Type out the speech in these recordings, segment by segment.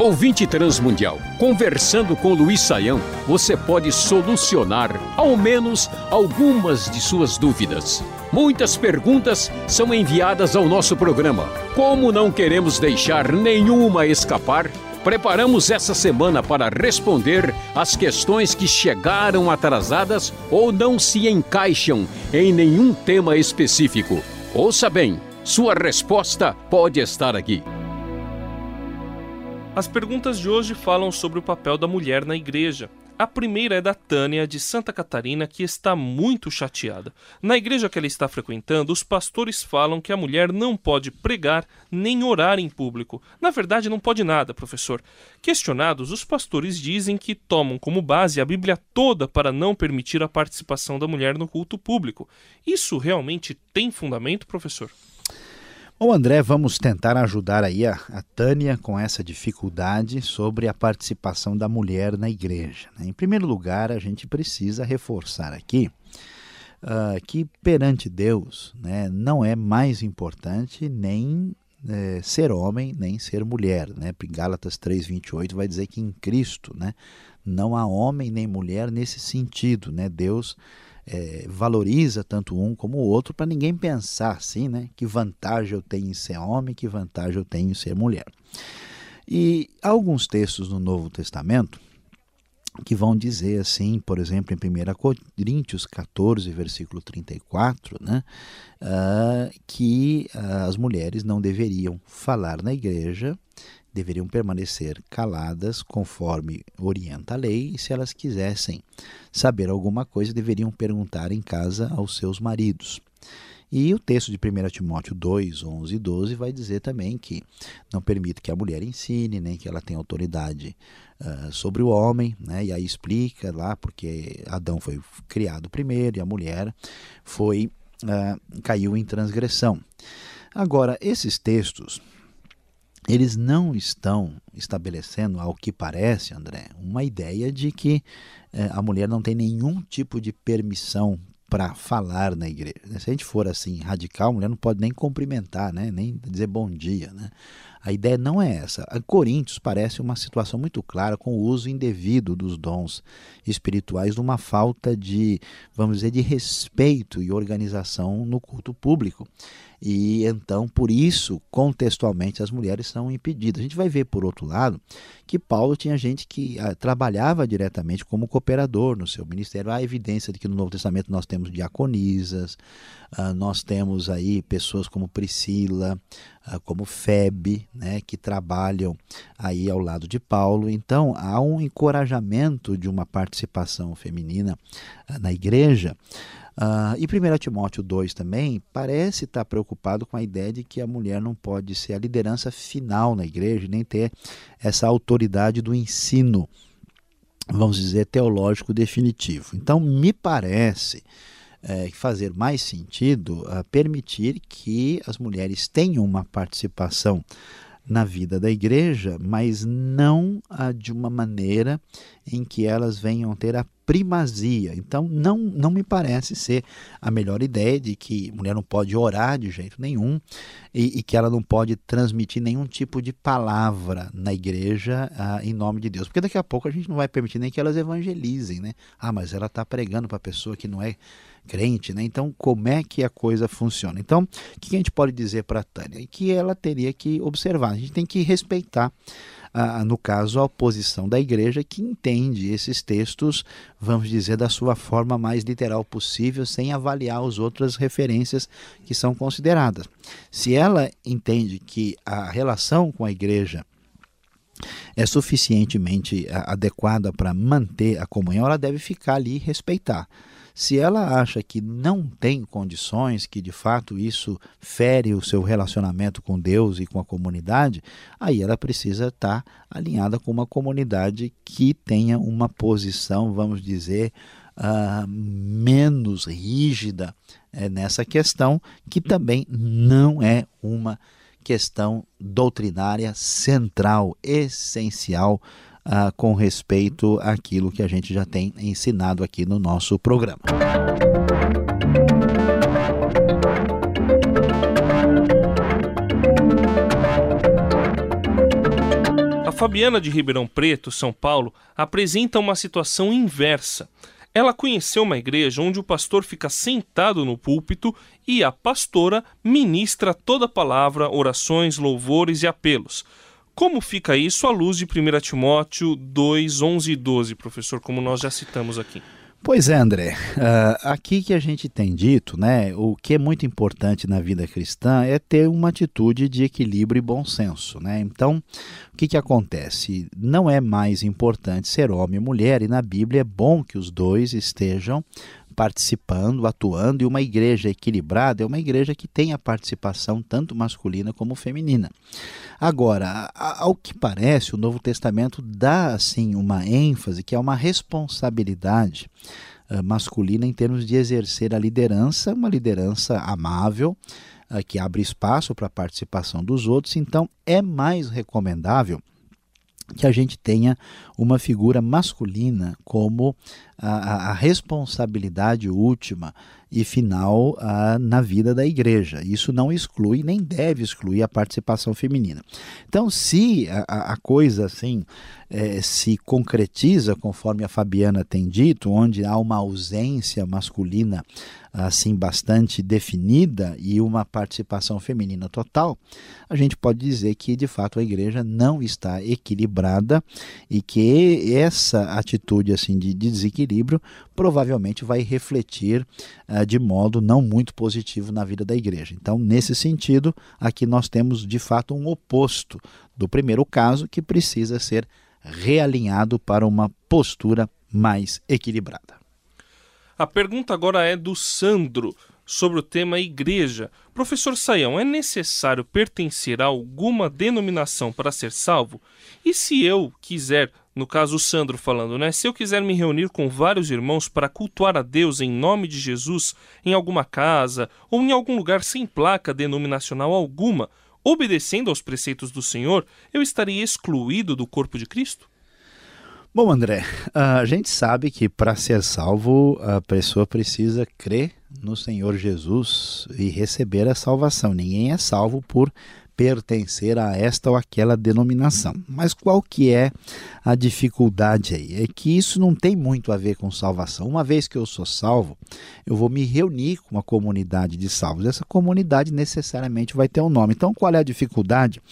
Ouvinte Transmundial, conversando com Luiz Saião, você pode solucionar ao menos algumas de suas dúvidas. Muitas perguntas são enviadas ao nosso programa. Como não queremos deixar nenhuma escapar, preparamos essa semana para responder as questões que chegaram atrasadas ou não se encaixam em nenhum tema específico. Ouça bem, sua resposta pode estar aqui. As perguntas de hoje falam sobre o papel da mulher na igreja. A primeira é da Tânia, de Santa Catarina, que está muito chateada. Na igreja que ela está frequentando, os pastores falam que a mulher não pode pregar nem orar em público. Na verdade, não pode nada, professor. Questionados, os pastores dizem que tomam como base a Bíblia toda para não permitir a participação da mulher no culto público. Isso realmente tem fundamento, professor? Bom, André, vamos tentar ajudar aí a, a, Tânia com essa dificuldade sobre a participação da mulher na igreja. Né? Em primeiro lugar, a gente precisa reforçar aqui uh, que perante Deus né, não é mais importante nem é, ser homem nem ser mulher. Né? Gálatas 3,28 vai dizer que em Cristo né, não há homem nem mulher nesse sentido. Né? Deus é, valoriza tanto um como o outro para ninguém pensar assim, né? Que vantagem eu tenho em ser homem, que vantagem eu tenho em ser mulher. E alguns textos no Novo Testamento que vão dizer assim, por exemplo, em 1 Coríntios 14, versículo 34, né, uh, que uh, as mulheres não deveriam falar na igreja deveriam permanecer caladas conforme orienta a lei, e se elas quisessem saber alguma coisa, deveriam perguntar em casa aos seus maridos. E o texto de 1 Timóteo 2, 11 e 12 vai dizer também que não permite que a mulher ensine, nem que ela tenha autoridade uh, sobre o homem, né? e aí explica lá porque Adão foi criado primeiro e a mulher foi uh, caiu em transgressão. Agora, esses textos eles não estão estabelecendo, ao que parece, André, uma ideia de que eh, a mulher não tem nenhum tipo de permissão para falar na igreja. Se a gente for assim radical, a mulher não pode nem cumprimentar, né? nem dizer bom dia. Né? A ideia não é essa. A Coríntios parece uma situação muito clara com o uso indevido dos dons espirituais, numa falta de, vamos dizer, de respeito e organização no culto público. E então, por isso, contextualmente, as mulheres são impedidas. A gente vai ver, por outro lado, que Paulo tinha gente que ah, trabalhava diretamente como cooperador no seu ministério. Há evidência de que no Novo Testamento nós temos diaconisas, ah, nós temos aí pessoas como Priscila, ah, como Febe, né, que trabalham aí ao lado de Paulo. Então, há um encorajamento de uma participação feminina ah, na igreja. Uh, e 1 Timóteo 2 também parece estar preocupado com a ideia de que a mulher não pode ser a liderança final na igreja, nem ter essa autoridade do ensino, vamos dizer, teológico definitivo. Então, me parece é, fazer mais sentido uh, permitir que as mulheres tenham uma participação na vida da igreja, mas não de uma maneira em que elas venham ter a primazia. Então, não, não me parece ser a melhor ideia de que mulher não pode orar de jeito nenhum e, e que ela não pode transmitir nenhum tipo de palavra na igreja ah, em nome de Deus. Porque daqui a pouco a gente não vai permitir nem que elas evangelizem, né? Ah, mas ela está pregando para a pessoa que não é crente, né? Então, como é que a coisa funciona? Então, o que a gente pode dizer para a Tânia? Que ela teria que observar, a gente tem que respeitar no caso, a oposição da igreja, que entende esses textos, vamos dizer, da sua forma mais literal possível, sem avaliar as outras referências que são consideradas. Se ela entende que a relação com a igreja é suficientemente adequada para manter a comunhão, ela deve ficar ali e respeitar. Se ela acha que não tem condições, que de fato isso fere o seu relacionamento com Deus e com a comunidade, aí ela precisa estar alinhada com uma comunidade que tenha uma posição, vamos dizer, uh, menos rígida uh, nessa questão, que também não é uma questão doutrinária central, essencial ah, com respeito àquilo que a gente já tem ensinado aqui no nosso programa. Fabiana de Ribeirão Preto, São Paulo, apresenta uma situação inversa. Ela conheceu uma igreja onde o pastor fica sentado no púlpito e a pastora ministra toda a palavra, orações, louvores e apelos. Como fica isso à luz de 1 Timóteo 2, 11 e 12, professor, como nós já citamos aqui? Pois é, André. Uh, aqui que a gente tem dito, né, o que é muito importante na vida cristã é ter uma atitude de equilíbrio e bom senso, né? Então, o que que acontece? Não é mais importante ser homem ou mulher e na Bíblia é bom que os dois estejam participando, atuando, e uma igreja equilibrada é uma igreja que tem a participação tanto masculina como feminina. Agora, ao que parece, o Novo Testamento dá assim uma ênfase que é uma responsabilidade uh, masculina em termos de exercer a liderança, uma liderança amável, uh, que abre espaço para a participação dos outros, então é mais recomendável que a gente tenha uma figura masculina como a, a responsabilidade última e final na vida da igreja. Isso não exclui nem deve excluir a participação feminina. Então, se a, a coisa assim é, se concretiza conforme a Fabiana tem dito, onde há uma ausência masculina assim bastante definida e uma participação feminina total, a gente pode dizer que de fato a igreja não está equilibrada e que essa atitude assim de, de desequilíbrio provavelmente vai refletir uh, de modo não muito positivo na vida da igreja. Então, nesse sentido, aqui nós temos de fato um oposto do primeiro caso que precisa ser realinhado para uma postura mais equilibrada. A pergunta agora é do Sandro sobre o tema igreja. Professor Saião, é necessário pertencer a alguma denominação para ser salvo? E se eu quiser, no caso o Sandro falando, né? Se eu quiser me reunir com vários irmãos para cultuar a Deus em nome de Jesus em alguma casa ou em algum lugar sem placa denominacional alguma, obedecendo aos preceitos do Senhor, eu estaria excluído do corpo de Cristo? Bom, André, a gente sabe que para ser salvo a pessoa precisa crer no Senhor Jesus e receber a salvação. Ninguém é salvo por pertencer a esta ou aquela denominação. Mas qual que é a dificuldade aí? É que isso não tem muito a ver com salvação. Uma vez que eu sou salvo, eu vou me reunir com uma comunidade de salvos. Essa comunidade necessariamente vai ter um nome. Então, qual é a dificuldade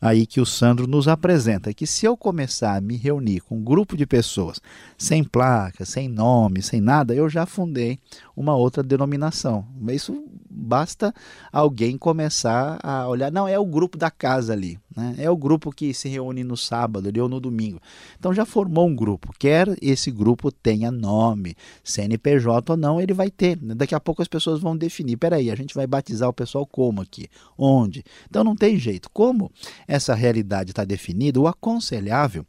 aí que o Sandro nos apresenta? Que se eu começar a me reunir com um grupo de pessoas sem placa, sem nome, sem nada, eu já fundei uma outra denominação. Isso basta alguém começar a olhar, não, é o grupo da casa ali, né? é o grupo que se reúne no sábado ali, ou no domingo. Então já formou um grupo, quer esse grupo tenha nome, CNPJ ou não, ele vai ter. Daqui a pouco as pessoas vão definir, peraí, a gente vai batizar o pessoal como aqui? Onde? Então não tem jeito. Como essa realidade está definida, o aconselhável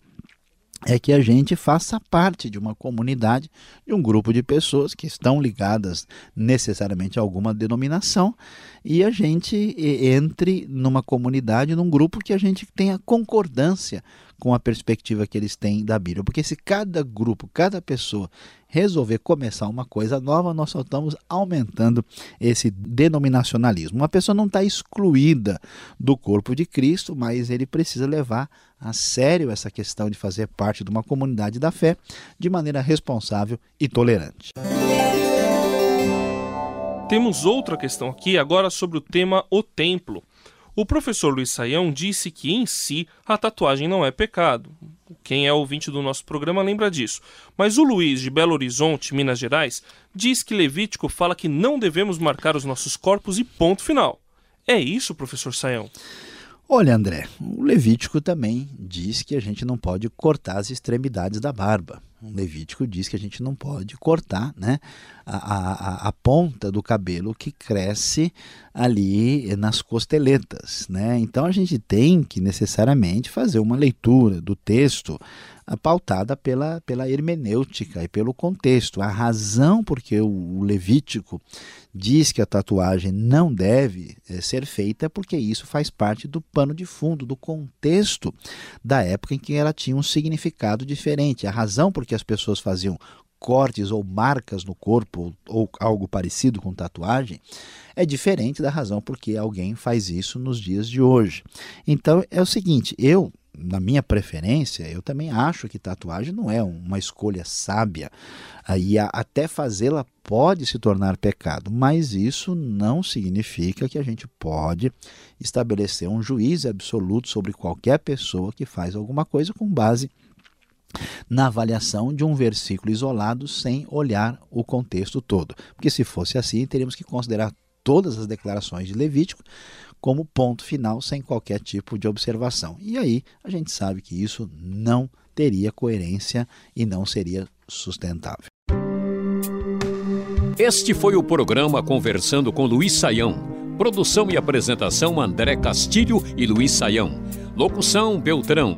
é que a gente faça parte de uma comunidade, de um grupo de pessoas que estão ligadas necessariamente a alguma denominação e a gente entre numa comunidade, num grupo que a gente tenha concordância com a perspectiva que eles têm da Bíblia. Porque se cada grupo, cada pessoa resolver começar uma coisa nova, nós só estamos aumentando esse denominacionalismo. Uma pessoa não está excluída do corpo de Cristo, mas ele precisa levar a sério essa questão de fazer parte de uma comunidade da fé de maneira responsável e tolerante. Temos outra questão aqui agora sobre o tema o templo. O professor Luiz Saião disse que em si a tatuagem não é pecado. Quem é ouvinte do nosso programa lembra disso. Mas o Luiz de Belo Horizonte, Minas Gerais, diz que Levítico fala que não devemos marcar os nossos corpos e ponto final. É isso, professor Saião? Olha, André, o Levítico também diz que a gente não pode cortar as extremidades da barba. O Levítico diz que a gente não pode cortar né, a, a, a ponta do cabelo que cresce ali nas costeletas. Né? Então a gente tem que necessariamente fazer uma leitura do texto pautada pela, pela hermenêutica e pelo contexto. A razão porque o Levítico diz que a tatuagem não deve é, ser feita é porque isso faz parte do pano de fundo, do contexto da época em que ela tinha um significado diferente. A razão por que as pessoas faziam cortes ou marcas no corpo ou algo parecido com tatuagem é diferente da razão por que alguém faz isso nos dias de hoje. Então é o seguinte, eu na minha preferência, eu também acho que tatuagem não é uma escolha sábia. E até fazê-la pode se tornar pecado, mas isso não significa que a gente pode estabelecer um juízo absoluto sobre qualquer pessoa que faz alguma coisa com base na avaliação de um versículo isolado sem olhar o contexto todo. Porque se fosse assim, teríamos que considerar todas as declarações de Levítico como ponto final, sem qualquer tipo de observação. E aí a gente sabe que isso não teria coerência e não seria sustentável. Este foi o programa Conversando com Luiz Saião. Produção e apresentação André Castilho e Luiz Saião. Locução Beltrão.